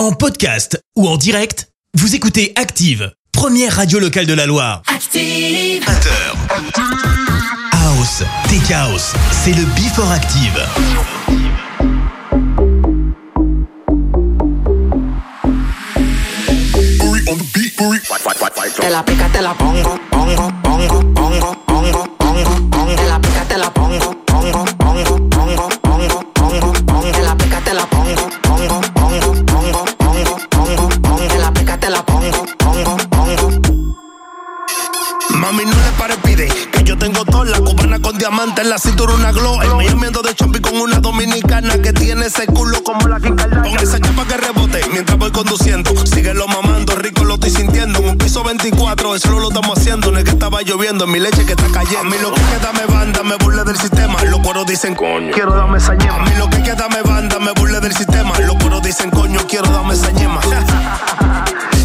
En podcast ou en direct, vous écoutez Active, première radio locale de la Loire. Active. House, Tech House, c'est le Before Active. Te la pica, te la pongo, pongo, pongo, pongo, pongo, pongo, diamante en la cintura, una glow. El Miami ando de champi con una dominicana que tiene ese culo como la Kim. Con esa chapa que rebote mientras voy conduciendo. Síguelo mamando, rico lo estoy sintiendo. En un piso 24, eso lo estamos haciendo. No es que estaba lloviendo, en mi leche que está cayendo. A mí lo que queda me banda, me burle del sistema. Los cueros dicen coño, quiero darme esa ñema. A mí lo que queda me banda, me burle del sistema. Los cueros dicen coño, quiero darme esa ñema.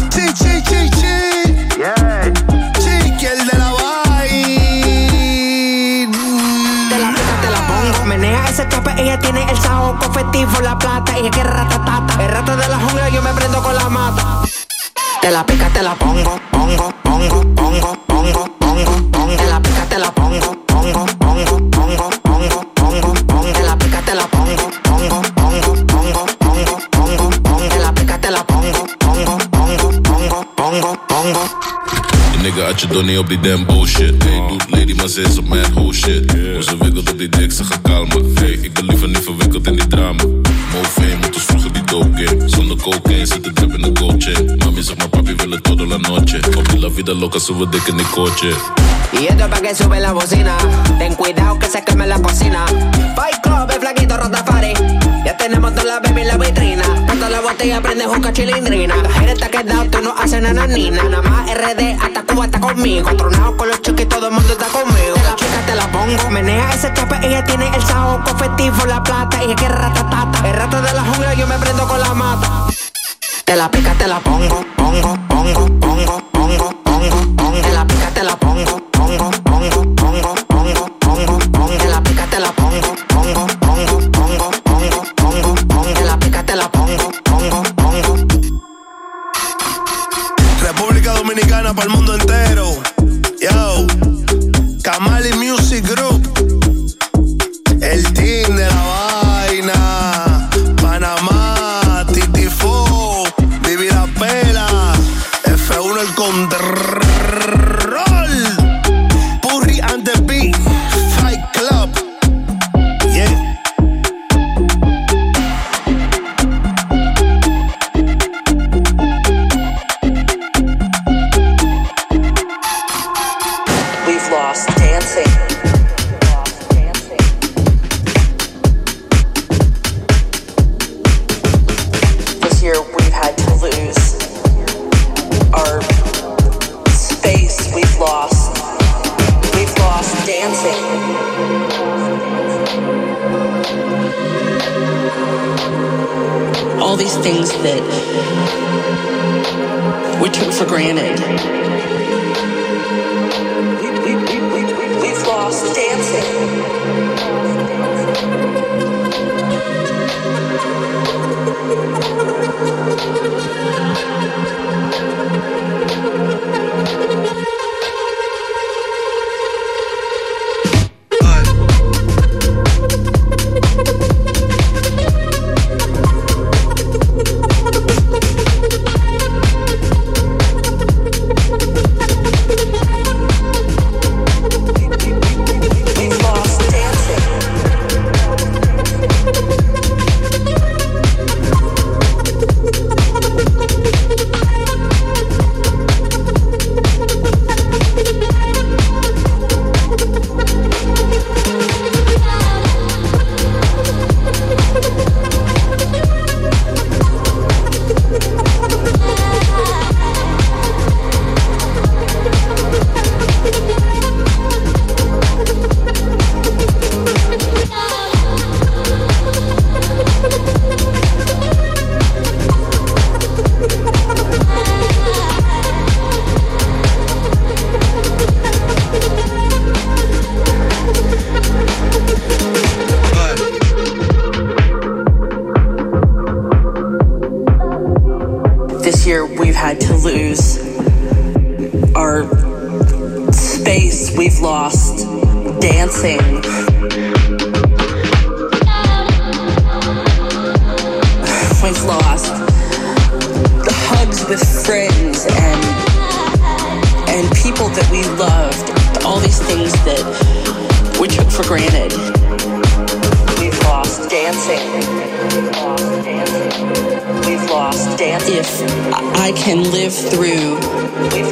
sajo confetivo, la plata. Ella quiere ratatata. El rato de la jungla, yo me prendo con la mata. Te la pica, te la pongo, pongo, pongo, pongo, pongo, pongo, pongo. Te la pica, te la pongo, pongo, pongo, pongo, pongo, pongo, pongo. Te la pica, te la pongo, pongo, pongo, pongo, pongo, pongo, pongo. Te la pica, te la pongo, pongo, pongo, pongo, pongo, pongo. Nigga je door niet op die damn bullshit. Maar ze is op mijn whole shit. Hoe ze wikkelt op die dik, ze gaat kalmen. Hey, ik ben liever niet verwikkeld in die drama. Move moet ons vroeger die dope game. Zonder cocaine zit de drip in de gold chain. Maar papi wil het todo la noche. La vida loca, we dik in die coche. Y esto es pa' que sube la bocina. Ten cuidado que se queme la cocina. Fight Club, el flaquito Rotafari. Ya tenemos toda la baby en la vitrina. Cuando la botella prende juca chilindrina. La gente está quedado, tú no haces nananina. Nada más RD, hasta Cuba está conmigo. Tronado con los chiquis, todo el mundo está conmigo. La chica te la pongo. Menea ese chape, ella tiene el sajo confetivo, la plata. Ella quiere ratatata. El rato de la jungla, yo me prendo con la mata. Te la pica, te la pongo, pongo, pongo, pongo,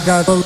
I got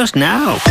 Just now.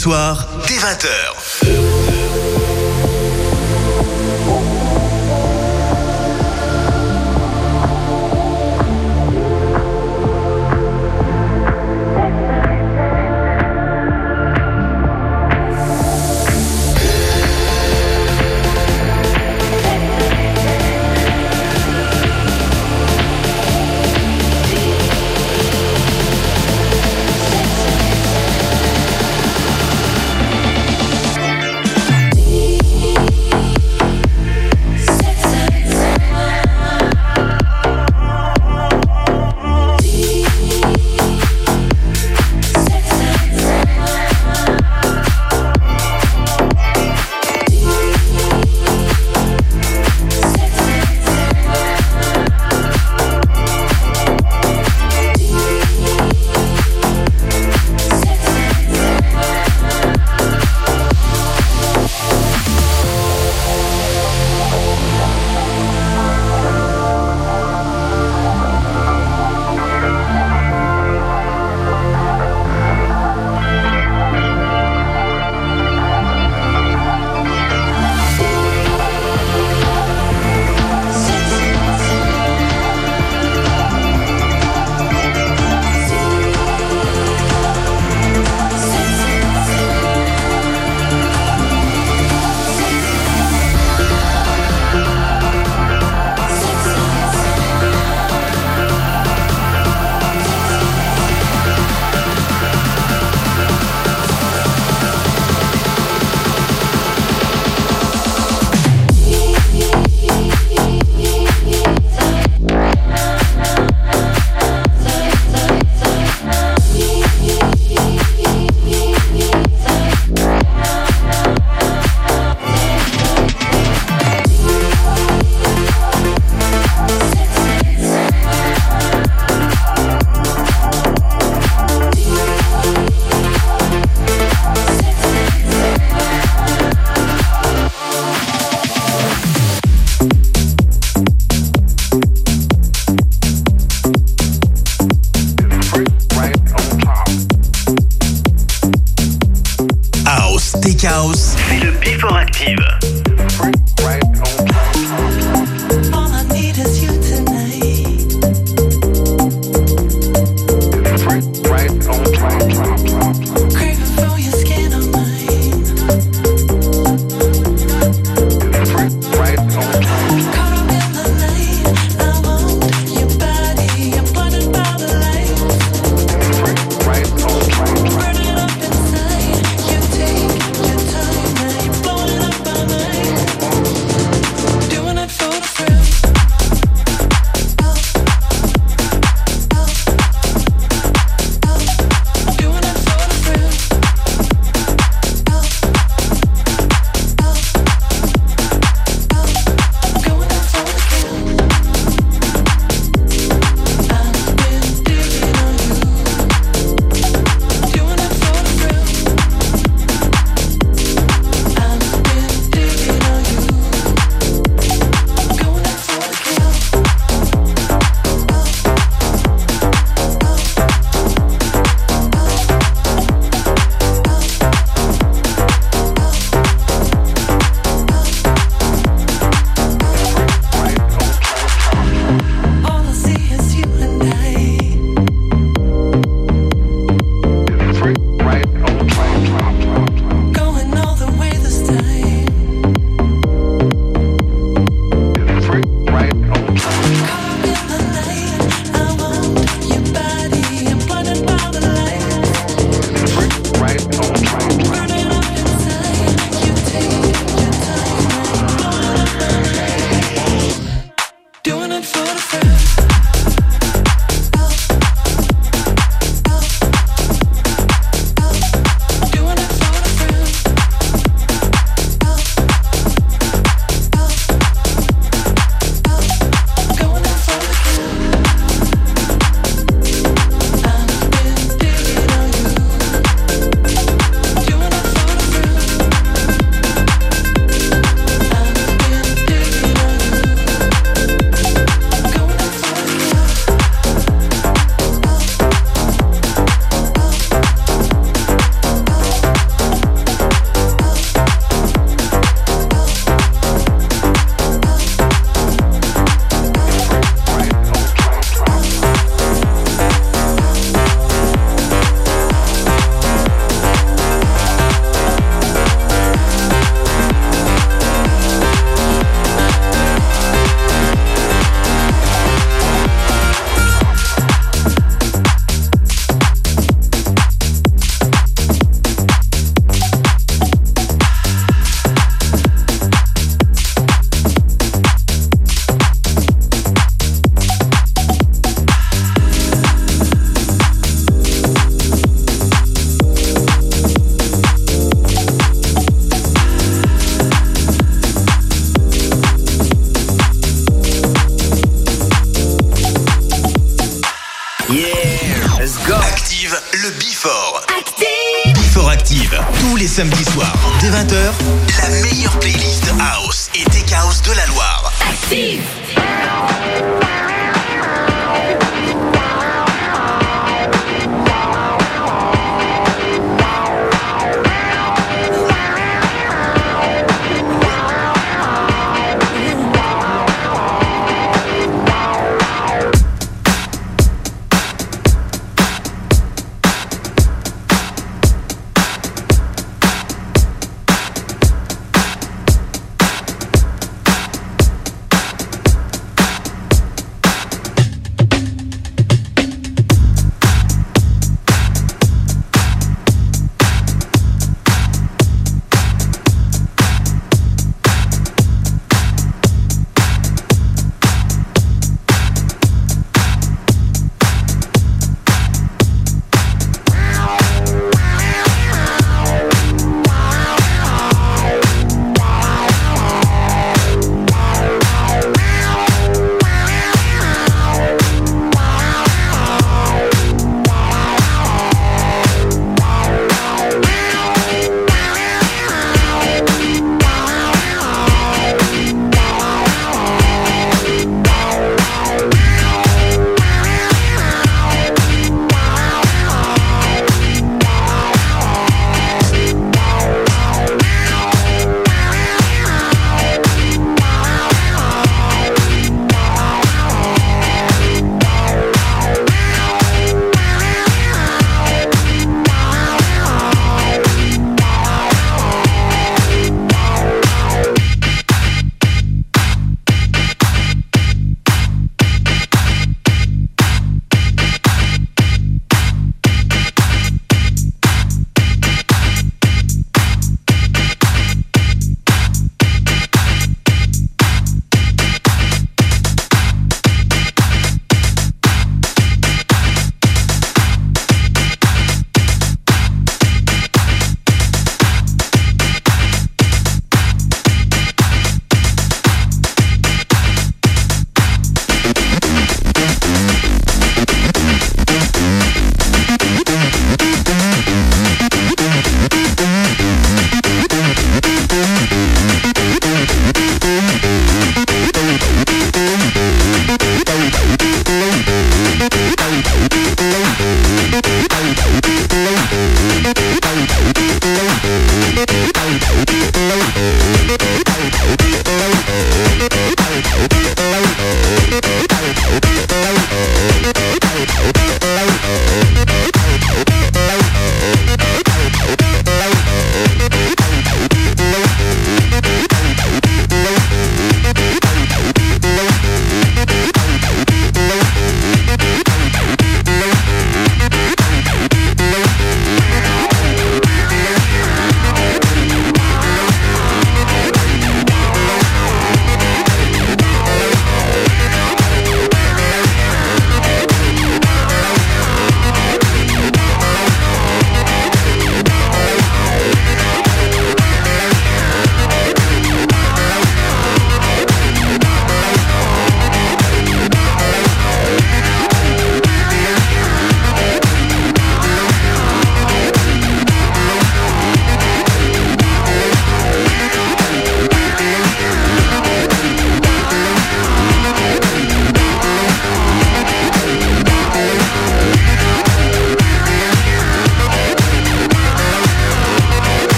soir,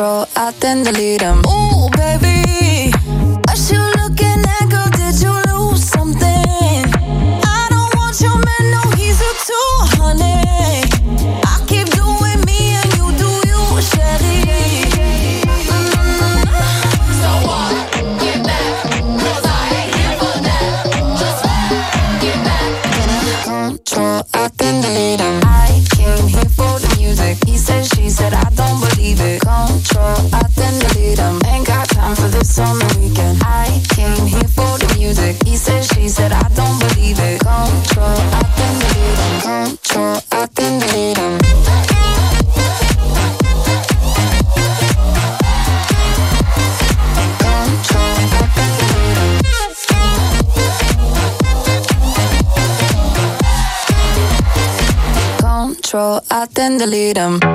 Control, I then delete them. Ooh, baby. Then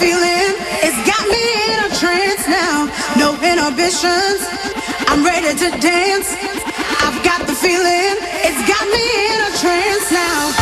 feeling, it's got me in a trance now. No inhibitions, I'm ready to dance. I've got the feeling, it's got me in a trance now.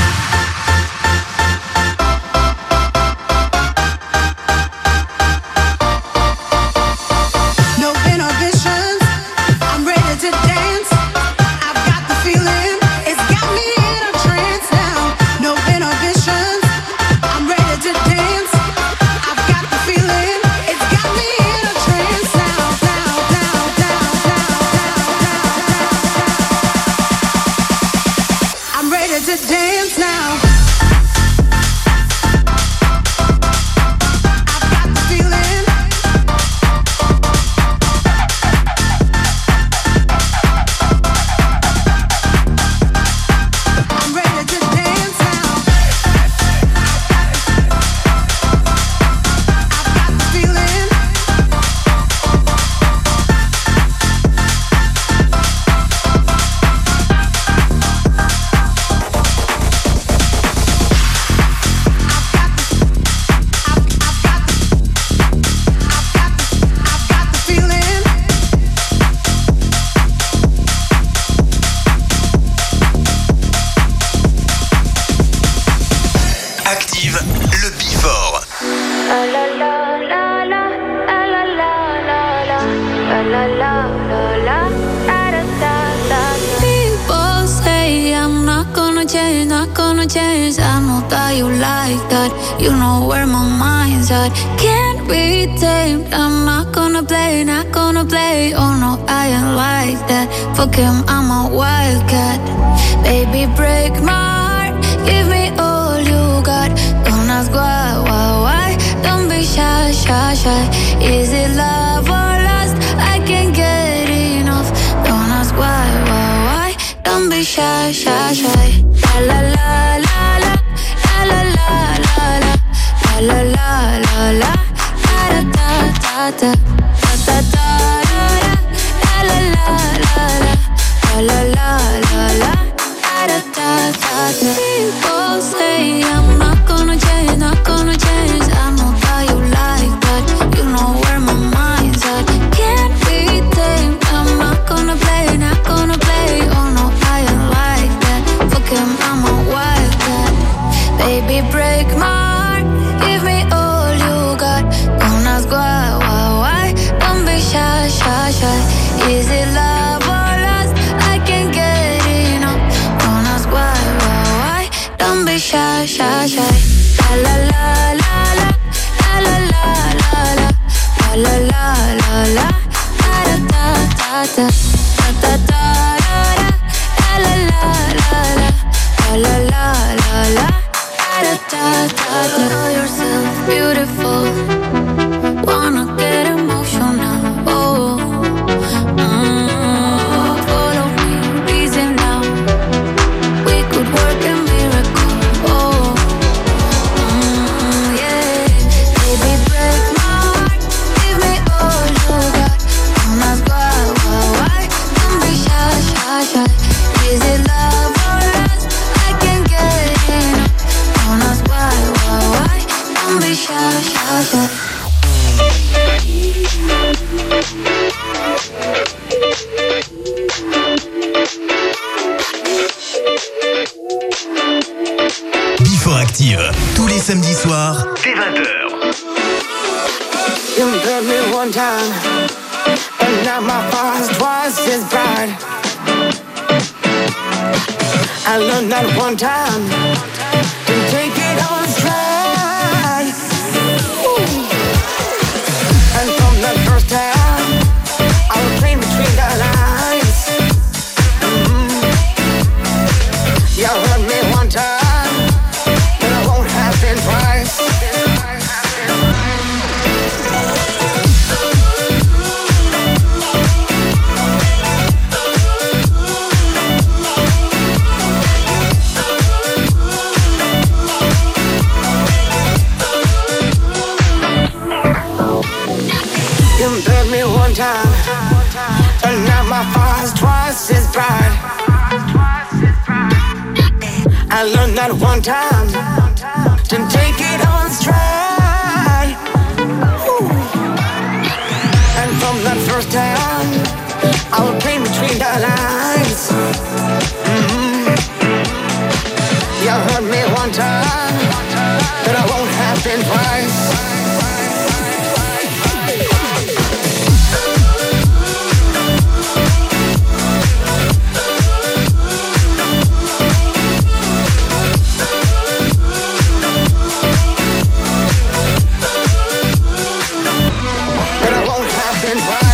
Won't happen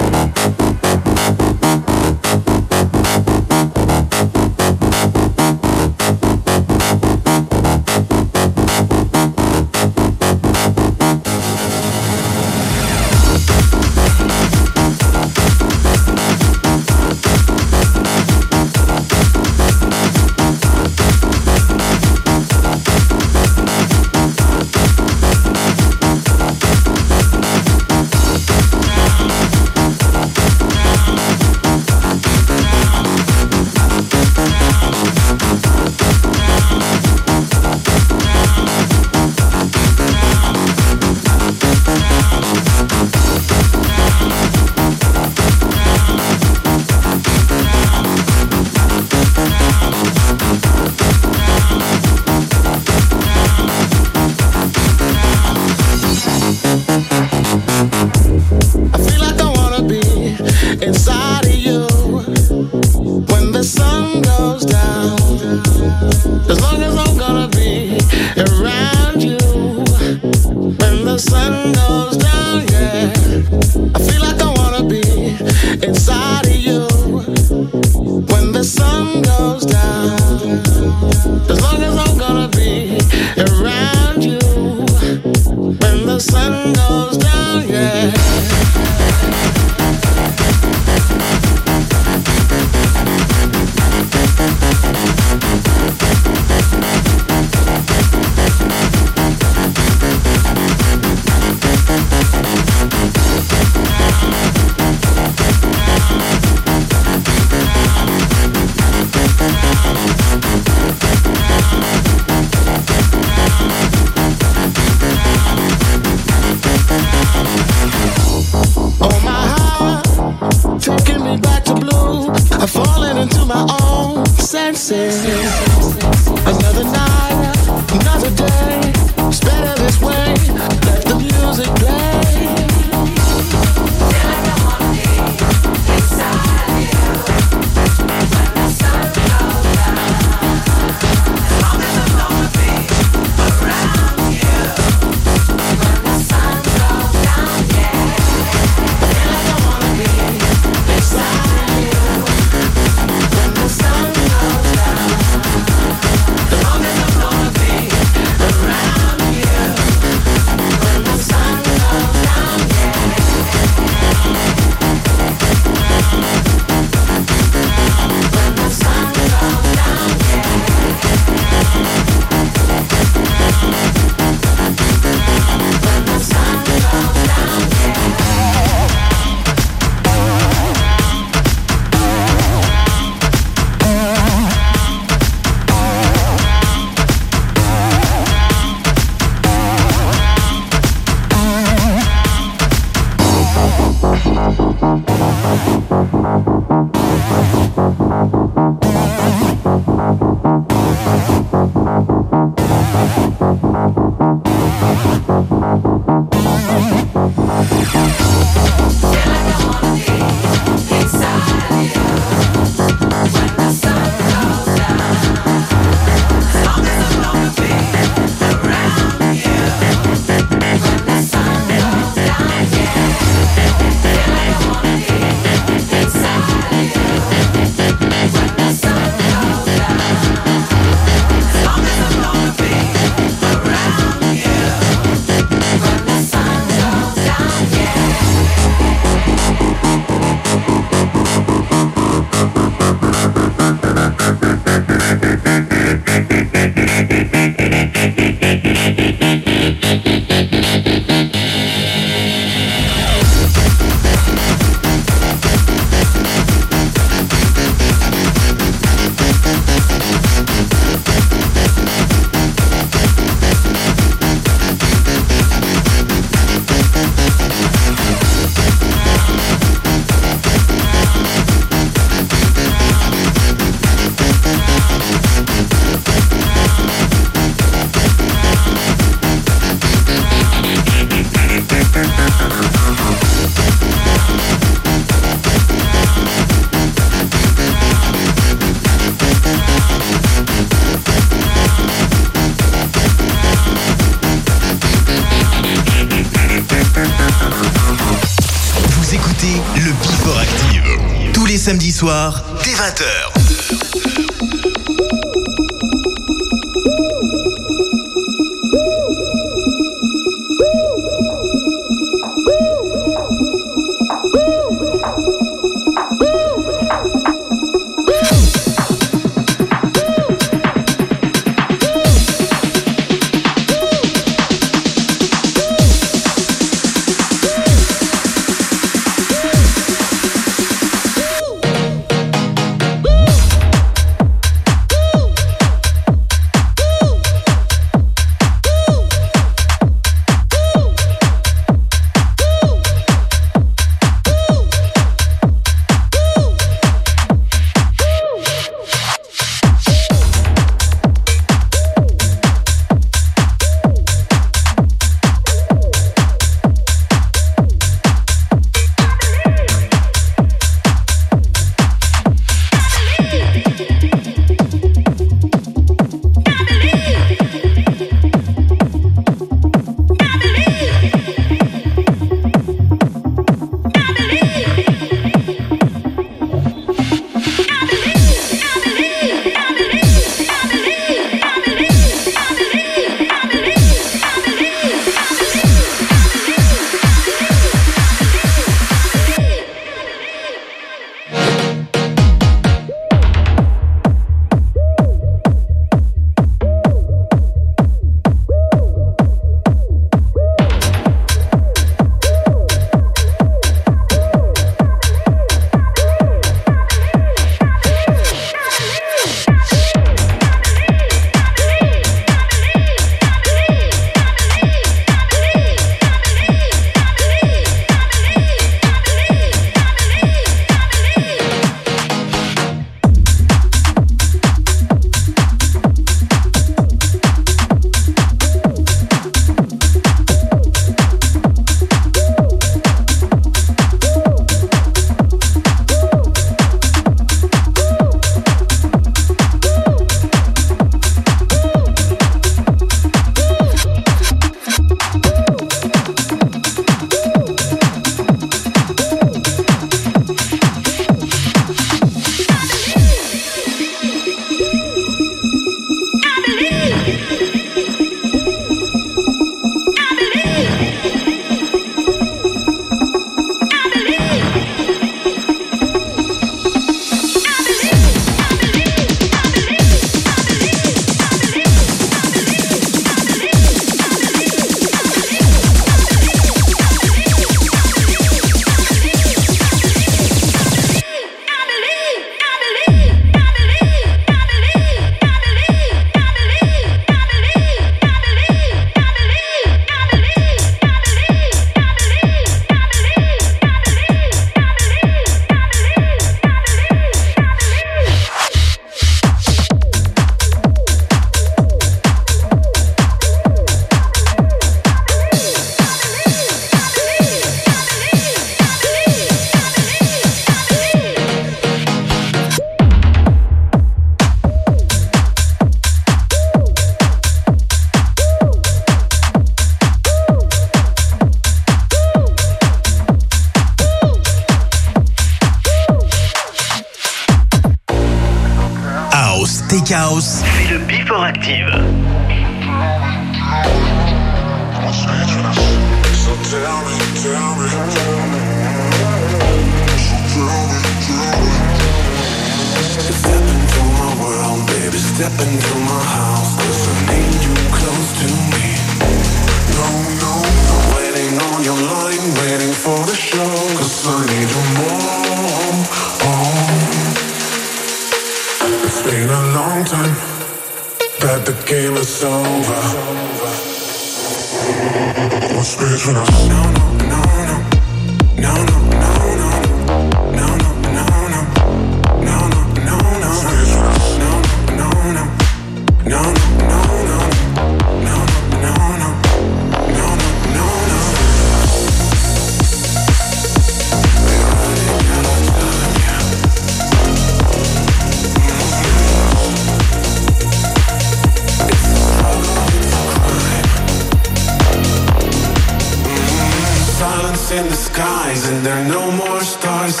and there are no more stars.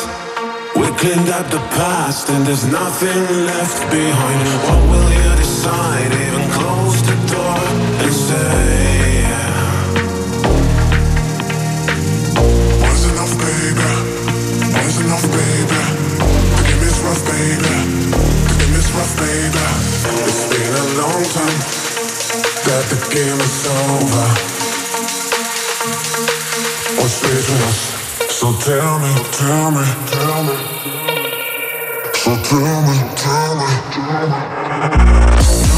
We cleaned up the past and there's nothing left behind. What will you decide? Even close the door and say. One's enough, baby. One's enough, baby. The game is rough, baby. The game is rough, baby. It's been a long time that the game is over. What's with us? So tell me, tell me, tell me. So tell me, tell me, tell me.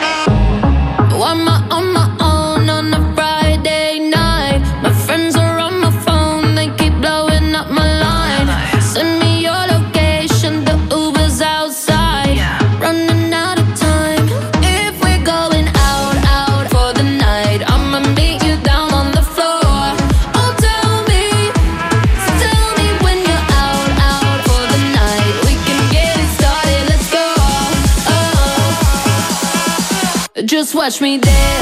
watch me dance.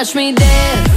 watch me dance.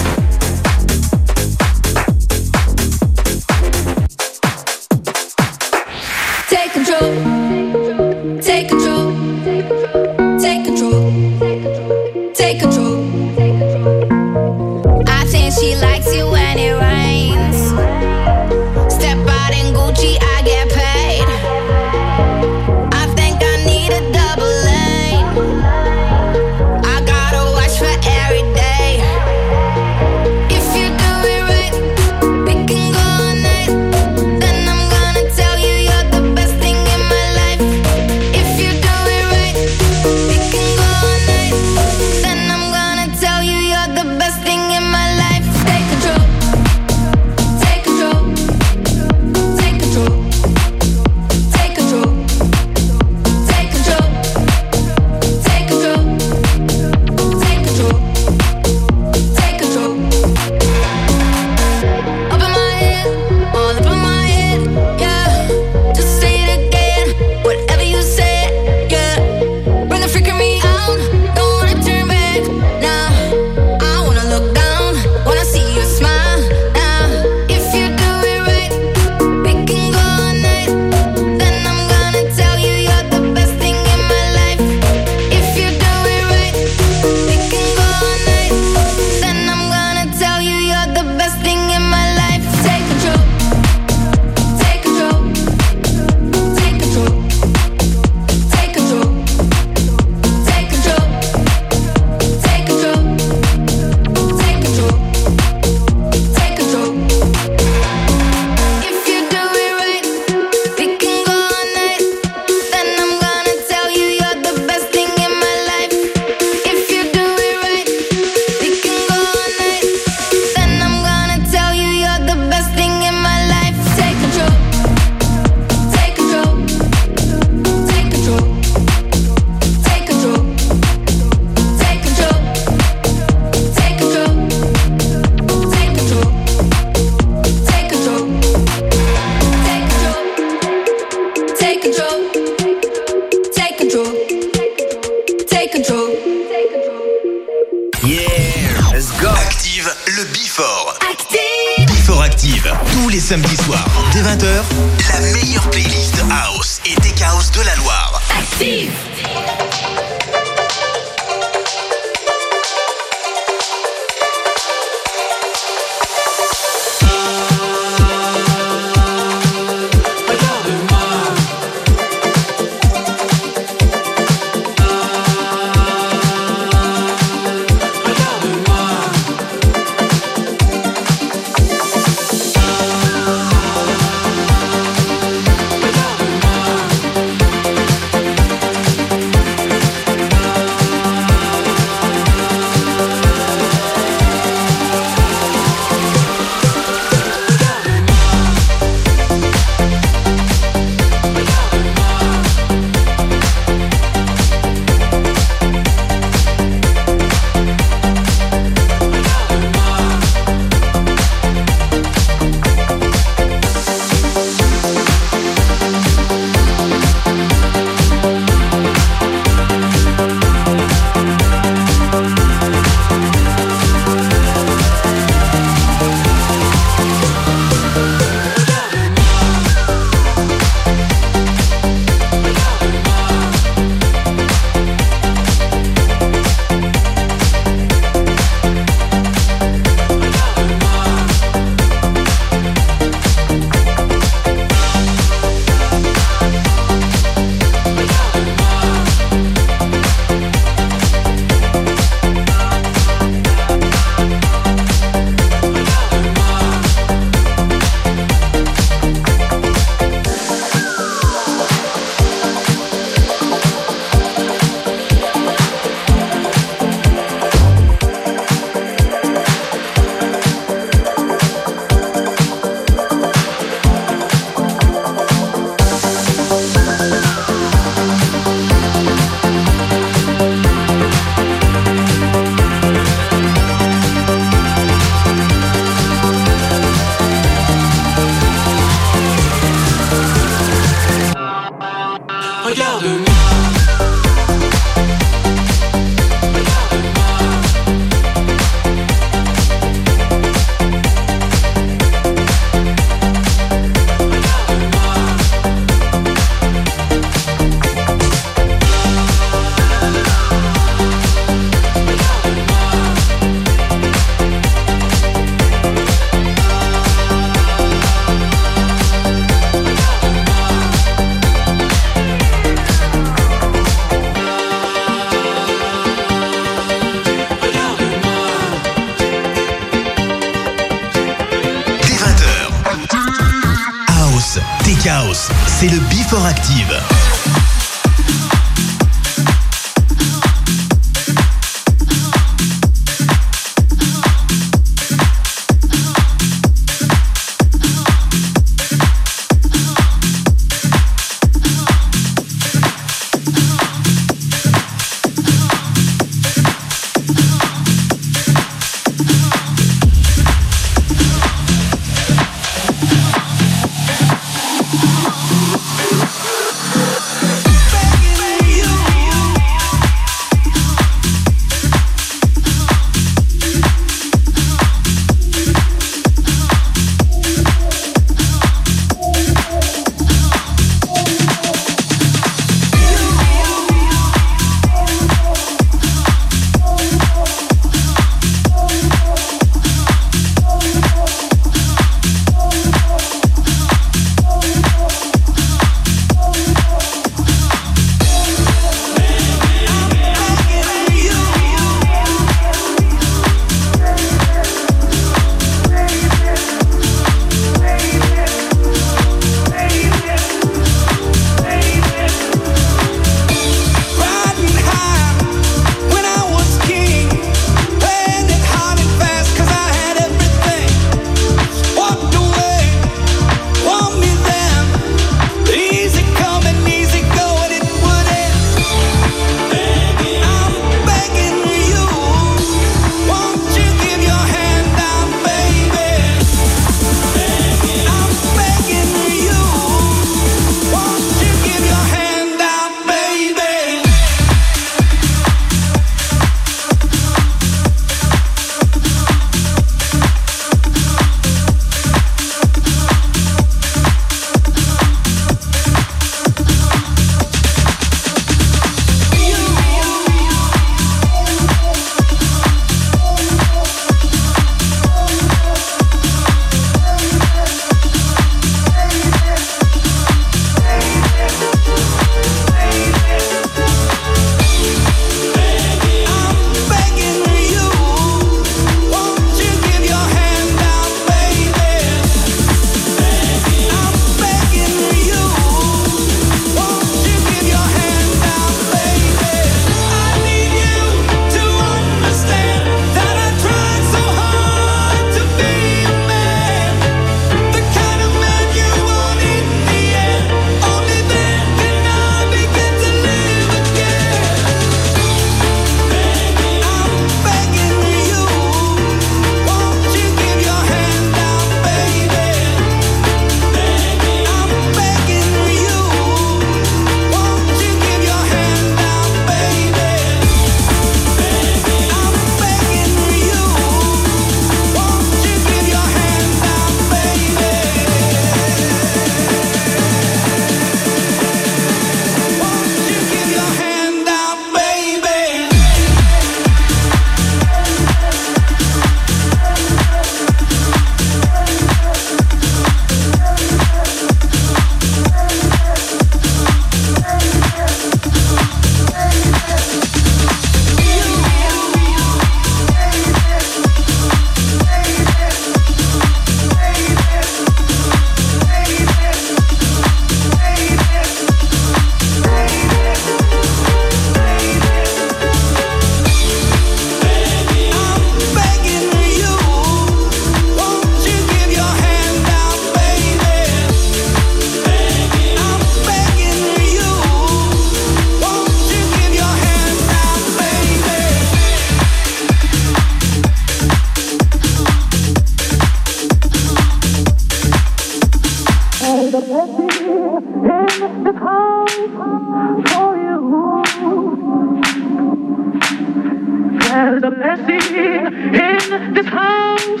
In this house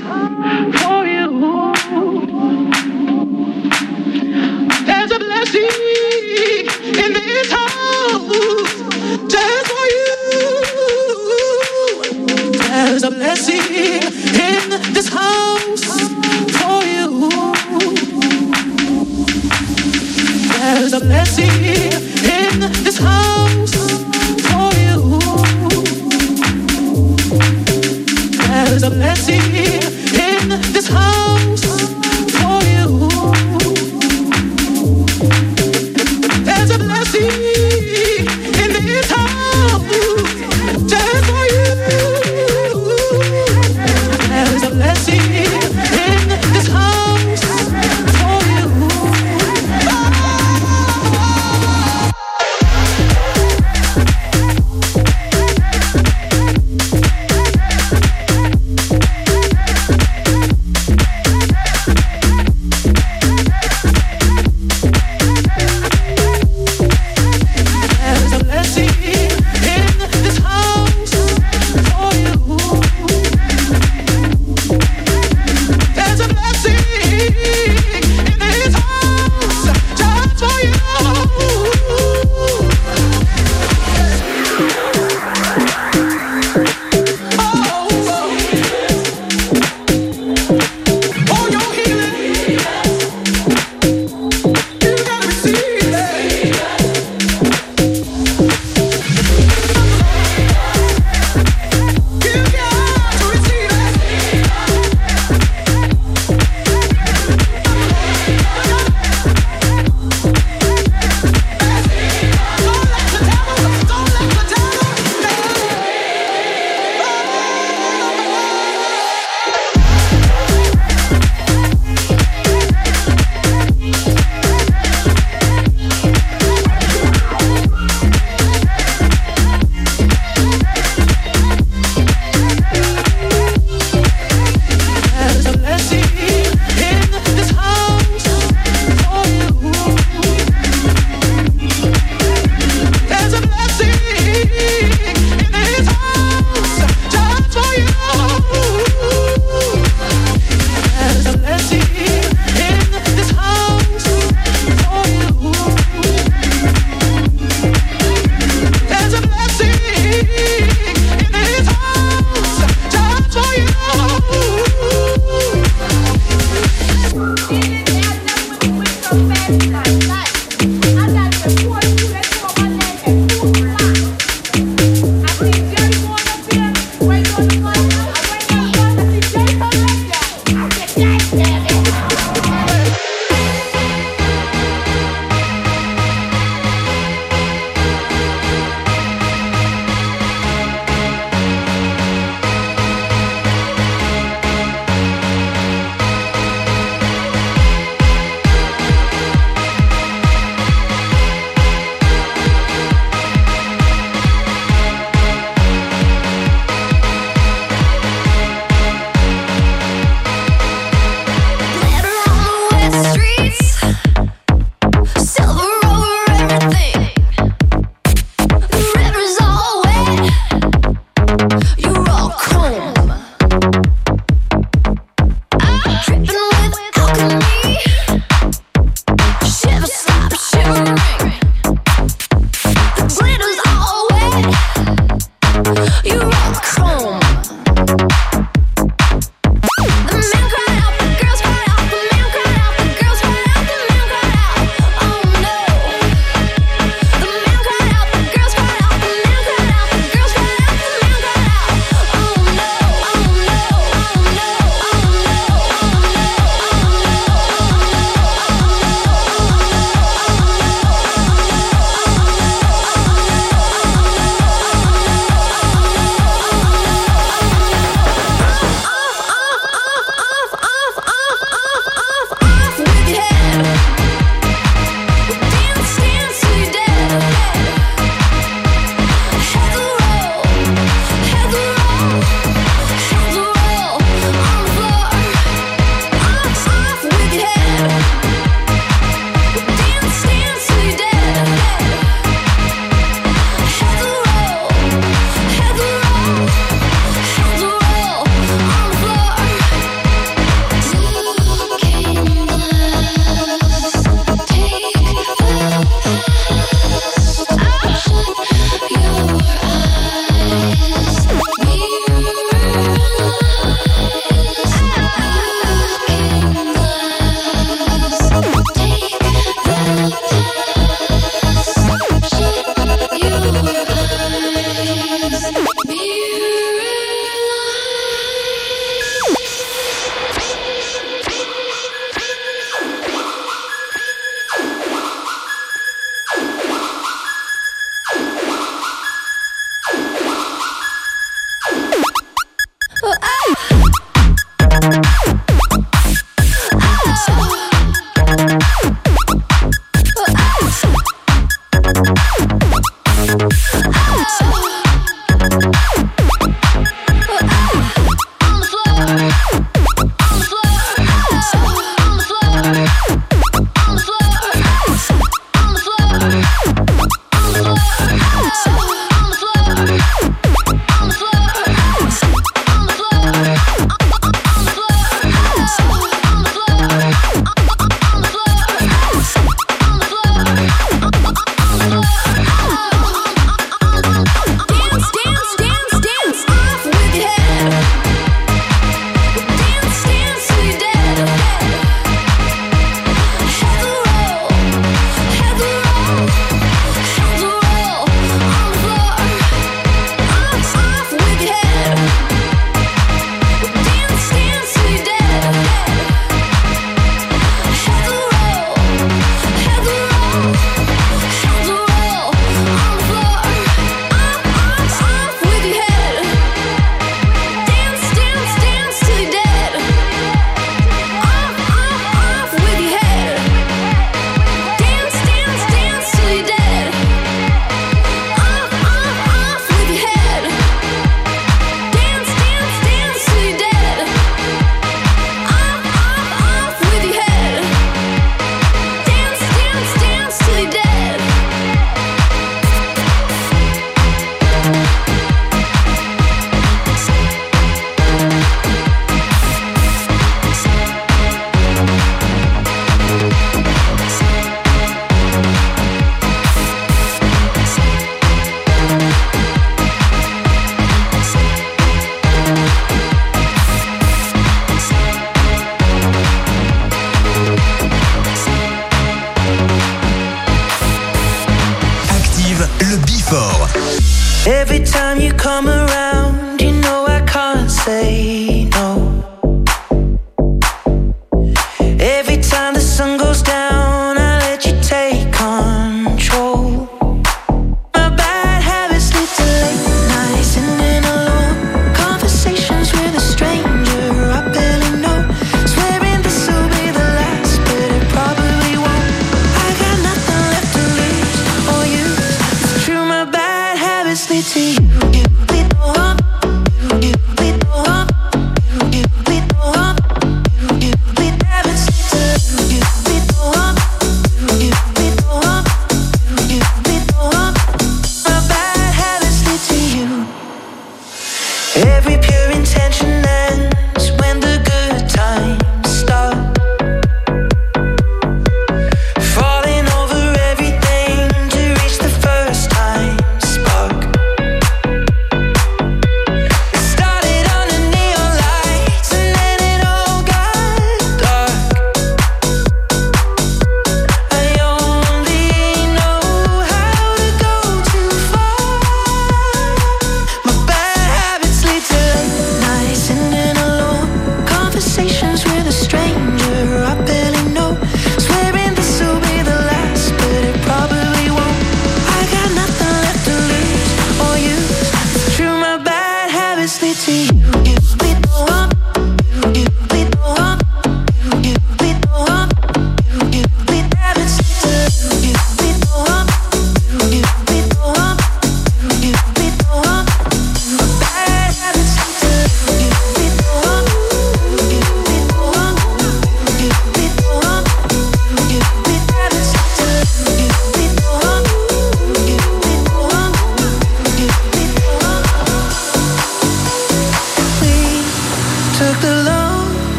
for you. There's a blessing in this house just for you. There's a blessing in this house for you. There's a blessing in